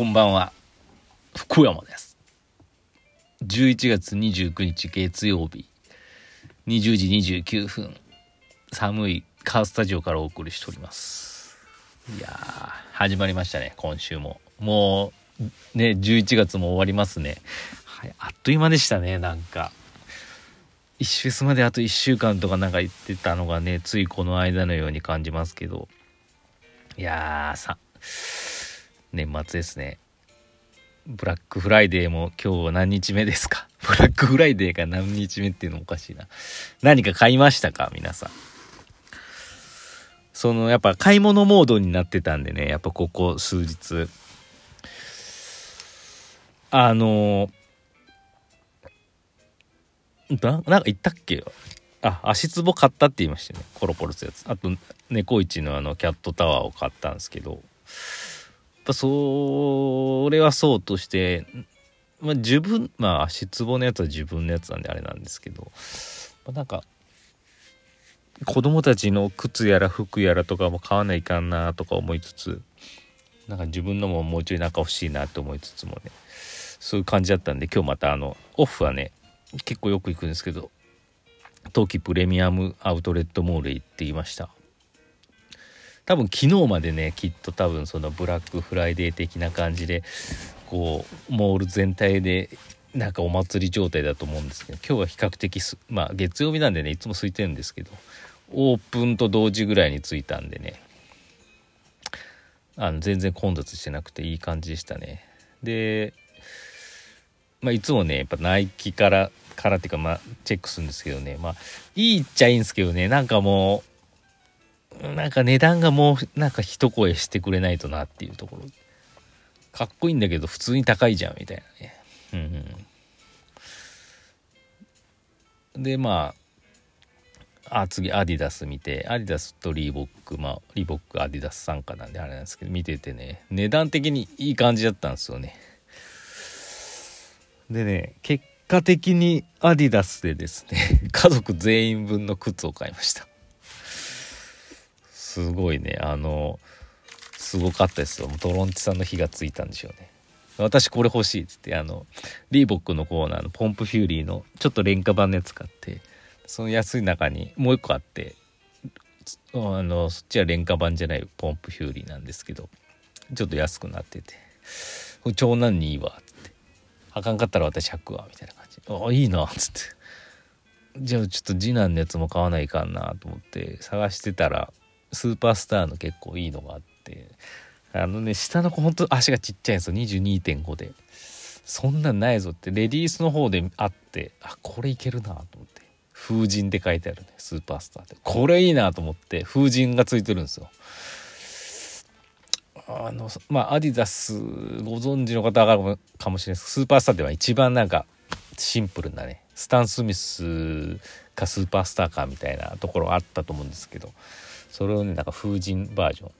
こんばんは。福山です。11月29日月曜日、20時29分、寒いカースタジオからお送りしております。いやー、始まりましたね、今週も。もう、ね、11月も終わりますね。はい、あっという間でしたね、なんか。一フェスまであと1週間とかなんか言ってたのがね、ついこの間のように感じますけど。いやー、さ、年末ですね。ブラックフライデーも今日は何日目ですか？ブラックフライデーが何日目っていうのもおかしいな。何か買いましたか？皆さん。そのやっぱ買い物モードになってたんでね、やっぱここ数日。あのななんか言ったっけ？あ、足つぼ買ったって言いましたね。コロコロするやつ。あと、猫市のあのキャットタワーを買ったんですけど、ぱそれはそうとして、まあ自分、まあ足つぼのやつは自分のやつなんであれなんですけど、まあ、なんか、子供たちの靴やら服やらとかも買わないかんなとか思いつつ、なんか自分のももうちょい中欲しいなと思いつつもね、そういう感じだったんで、今日またあの、オフはね、結構よく行くんですけど、冬季プレミアムアウトレットモールへ行っていました。多分昨日までねきっと多分そのブラックフライデー的な感じでこうモール全体でなんかお祭り状態だと思うんですけど今日は比較的すまあ月曜日なんでねいつも空いてるんですけどオープンと同時ぐらいに着いたんでねあの全然混雑してなくていい感じでしたね。でまあいつもねやっぱナイキからからっていうかまあチェックするんですけどねまあいいっちゃいいんですけどねなんかもうなんか値段がもうなんか一声してくれないとなっていうところ。かっこいいんだけど普通に高いじゃんみたいなね。うんでまああ次アディダス見て。アディダスとリーボックまあリーボックアディダス参加なんであれなんですけど見ててね。値段的にいい感じだったんですよね。でね結果的にアディダスでですね家族全員分の靴を買いました。すごいね。あのすごかったですよ。トロンチさんの火がついたんでしょうね。私これ欲しいっつってあのリーボックのコーナーのポンプフューリーのちょっと廉価版のやつ買ってその安い中にもう一個あってあのそっちは廉価版じゃないポンプフューリーなんですけどちょっと安くなってて。長男にいいわっつって。あかんかったら私100わみたいな感じ。あいいなっつって。じゃあちょっと次男のやつも買わないかんなと思って探してたらスーパースターの結構いいのがあってあのね下の子ほんと足がちっちゃいんですよ。22.5で。そんなんないぞって。レディースの方であってあこれいけるなと思って。風神って書いてあるねスーパースターって。これいいなと思って風神がついてるんですよ。あのまあアディダスご存知の方がかもしれないです。スーパースターでは一番なんかシンプルなねスタン・スミスかスーパースターかみたいなところあったと思うんですけど。それをねなんか風神バージョン。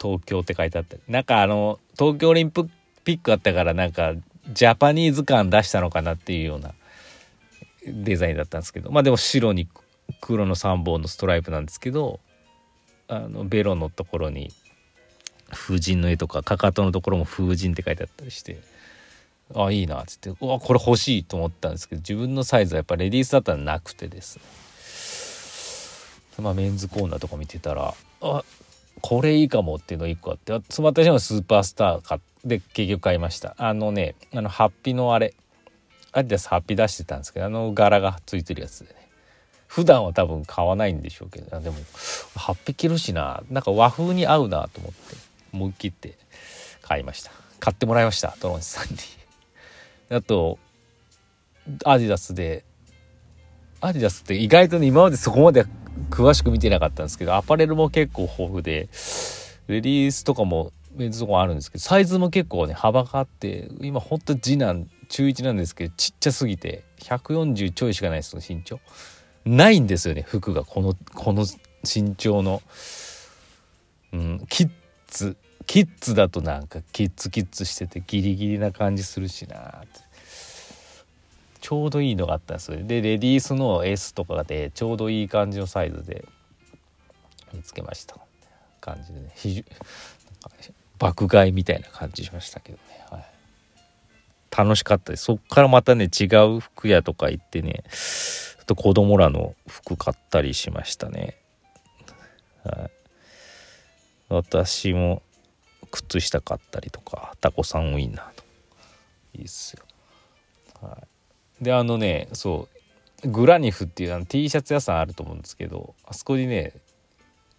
東京って書いてあったなんかあの東京オリンピックあったからなんかジャパニーズ感出したのかなっていうようなデザインだったんですけど。まあでも白に黒の3本のストライプなんですけどあのベロのところに風神の絵とかかかとのところも風神って書いてあったりして。あいいなっつって。うわこれ欲しいと思ったんですけど自分のサイズはやっぱレディースだったらなくてですね。まあメンズコーナーとか見てたらあこれいいかもっていうの1個あってその私もスーパースター買って結局買いました。あのねあのハッピーのあれアディダスハッピー出してたんですけどあの柄がついてるやつでね。普段は多分買わないんでしょうけどでもハッピー着るしな。なんか和風に合うなと思って思い切って買いました。買ってもらいましたトロンチさんに。あとアディダスでアディダスって意外とね今までそこまで詳しく見てなかったんですけどアパレルも結構豊富でレディースとかもメンズとかあるんですけどサイズも結構ね幅があって今ほんと次男中1なんですけどちっちゃすぎて140ちょいしかないですよ身長。ないんですよね服が。このこの身長の、うん、キッズ。キッズだとなんかキッズキッズしててギリギリな感じするしなって。ちょうどいいのがあったんですよ。でレディースの S とかでちょうどいい感じのサイズで見つけました。感じでね。非常爆買いみたいな感じしましたけどね、はい、楽しかったです。そっからまたね違う服屋とか行ってねと子供らの服買ったりしましたね、はい、私も靴下買ったりとかタコさんウインナーと。いいっすよ、はい、であのねそうグラニフっていうあの T シャツ屋さんあると思うんですけどあそこにね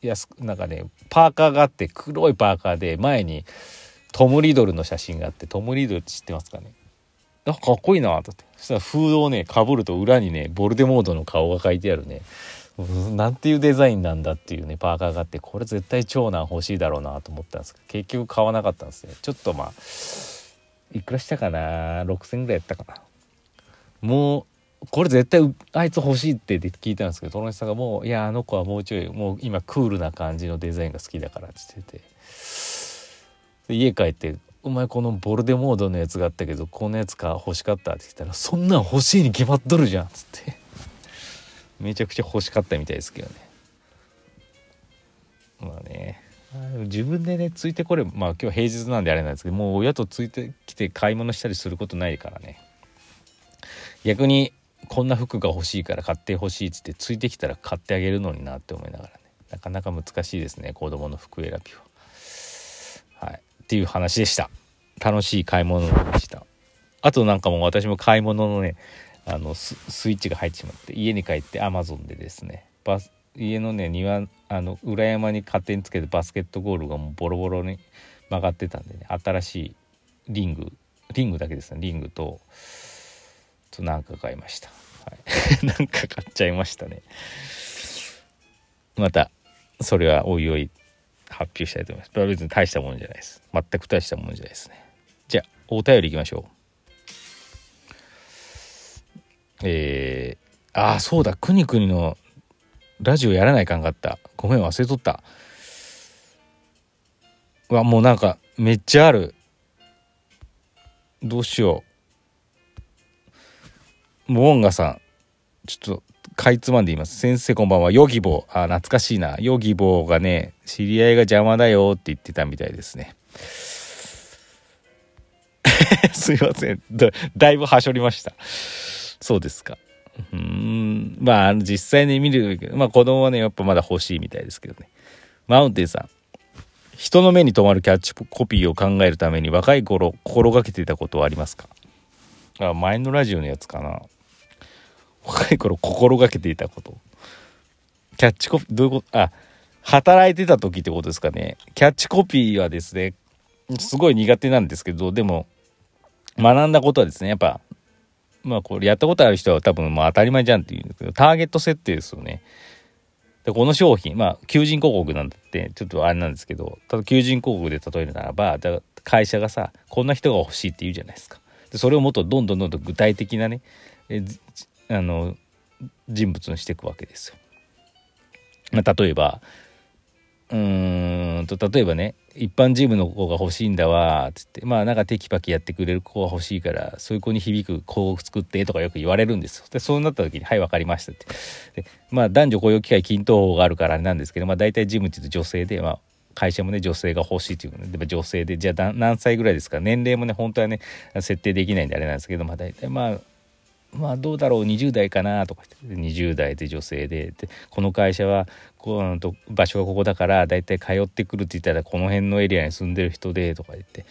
安なんかねパーカーがあって黒いパーカーで前にトム・リドルの写真があってトム・リドルって知ってますかね？あかっこいいなと思って。そしたらフードをねかぶると裏にねボルデモードの顔が描いてあるね。なんていうデザインなんだっていうねパーカーがあってこれ絶対長男欲しいだろうなと思ったんですけど結局買わなかったんですね。ちょっとまあいくらしたかな？6,000ぐらいやったかな。もうこれ絶対あいつ欲しいって聞いたんですけど友達さんがもう「いやあの子はもうちょいもう今クールな感じのデザインが好きだから」って言ってて。家帰って「お前このボルデモードのやつがあったけどこのやつか欲しかった」って言ったら「そんなん欲しいに決まっとるじゃん」っつって。めちゃくちゃ欲しかったみたいですけどね。まあね。自分でねついてこれまあ今日平日なんであれなんですけどもう親とついてきて買い物したりすることないからね。逆にこんな服が欲しいから買ってほしいっつってついてきたら買ってあげるのになって思いながらね。なかなか難しいですね子供の服選びは。はい、っていう話でした。楽しい買い物でした。あとなんかもう私も買い物のねあのスイッチが入ってしまって家に帰ってアマゾンでですねバス家のね庭あの裏山に勝手につけてバスケットゴールがもうボロボロに曲がってたんでね新しいリングリングだけですねリングととなんか買いました。はい、なんか買っちゃいましたね。また、それはおいおい発表したいと思います。これは別に大したものじゃないです。全く大したものじゃないですね。じゃあ、お便りいきましょう。えー、ああ、そうだ、くにくにのラジオやらないかんかった。ごめん、忘れとった。うわ、もうなんか、めっちゃある。どうしようモンガさん、ちょっと、かいつまんで言います。先生こんばんは。ヨギボー。あ、懐かしいな。ヨギボーがね、知り合いが邪魔だよって言ってたみたいですね。すいませんだ。だいぶはしょりました。そうですか。うん。まあ、実際に見るけど、まあ子供はね、やっぱまだ欲しいみたいですけどね。マウンテンさん。人の目に留まるキャッチコピーを考えるために若い頃心がけていたことはありますか？あ前のラジオのやつかない頃心がけていたこと。キャッチコピーどういうこと？あ働いてた時ってことですかね。キャッチコピーはですねすごい苦手なんですけどでも学んだことはですねやっぱまあこれやったことある人は多分まあ当たり前じゃんって言うんですけどターゲット設定ですよね。でこの商品まあ求人広告なんだってちょっとあれなんですけどただ求人広告で例えるならばだ会社がさこんな人が欲しいって言うじゃないですか。でそれをもっとどんどんどんどん具体的なねえあの人物にしていくわけですよ。まあ、例えばうーんと例えばね一般事務の子が欲しいんだわっつってまあなんかテキパキやってくれる子が欲しいからそういう子に響く子を作ってとかよく言われるんですよ。でそうなった時に「はい分かりました」ってでまあ男女雇用機会均等法があるからあれなんですけど、まあ、大体事務って言うと女性で、まあ、会社もね女性が欲しいというので女性でじゃあ何歳ぐらいですか年齢もね本当はね設定できないんであれなんですけどまあ大体まあまあどうだろう20代かなとか20代で女性ででこの会社はこうと場所がここだからだいたい通ってくるって言ったらこの辺のエリアに住んでる人でとか言って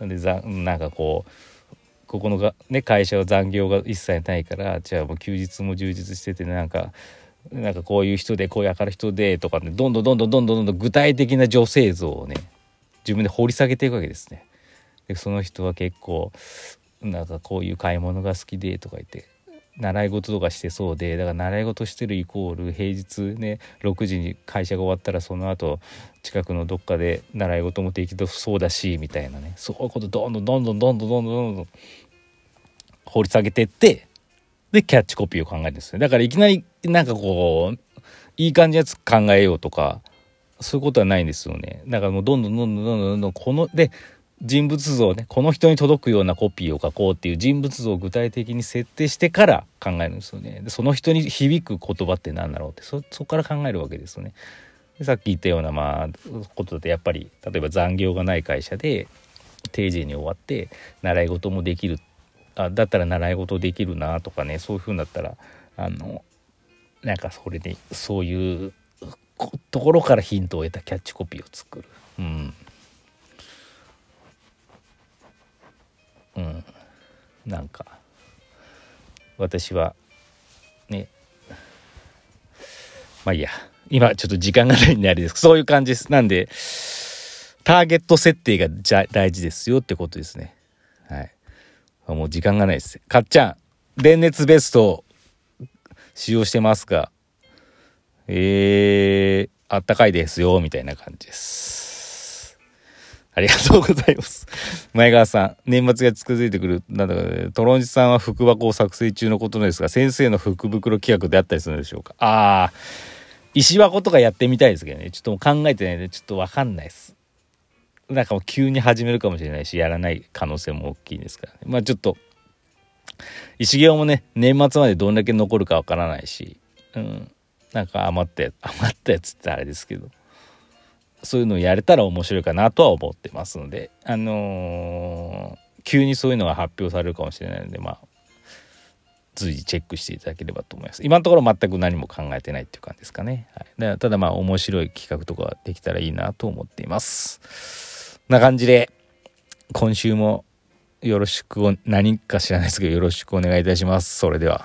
でざなんかこうここのが、ね、会社は残業が一切ないからじゃあもう休日も充実しててなんか。なんかこういう人でこういう明るい人でとかねどんどんどんどんどんどんどん具体的な女性像をね自分で掘り下げていくわけですね。でその人は結構なんかこういう買い物が好きでとか言って習い事とかしてそうでだから習い事してるイコール平日ね6時に会社が終わったらその後近くのどっかで習い事もできそうだしみたいなね。そういうことどんどんどんどんどんどんどんどんどん掘り下げてってでキャッチコピーを考えるんですよだからいきなりなんかこういい感じのやつ考えようとかそういうことはないんですよねだからもうどんどんどんどんどんどんどんこので人物像ねこの人に届くようなコピーを書こうっていう人物像を具体的に設定してから考えるんですよね。でその人に響く言葉って何だろうってそこから考えるわけですよね。さっき言ったようなまあことだとやっぱり例えば残業がない会社で定時に終わって習い事もできるあだったら習い事できるなとかねそういうふうになったらあのなんかそれでそういうところからヒントを得たキャッチコピーを作る。うん。うん、なんか私はね。まあいいや。今ちょっと時間がないんであれですそういう感じです。なんでターゲット設定が大事ですよってことですね。はい。もう時間がないです。かっちゃん電熱ベスト使用してますか？えー、あったかいですよみたいな感じです。ありがとうございます。前川さん、年末が近づいてくる。なんだか、ね、トロンジさんは福箱を作成中のことですが、先生の福袋企画であったりするんでしょうか？ああ、石箱とかやってみたいですけどね。ちょっと考えてないんで、ちょっとわかんないです。なんかもう急に始めるかもしれないし、やらない可能性も大きいですからね。まあちょっと、石毛もね、年末までどんだけ残るかわからないし、うん、なんか余ったやつ、余ったやつってあれですけど。そういうのをやれたら面白いかなとは思ってますので、あのー、急にそういうのが発表されるかもしれないので、まあ、随時チェックしていただければと思います。今のところ全く何も考えてないっていう感じですかね。はい、ただまあ面白い企画とかできたらいいなと思っています。な感じで、今週もよろしく何か知らないですけどよろしくお願いいたします。それでは。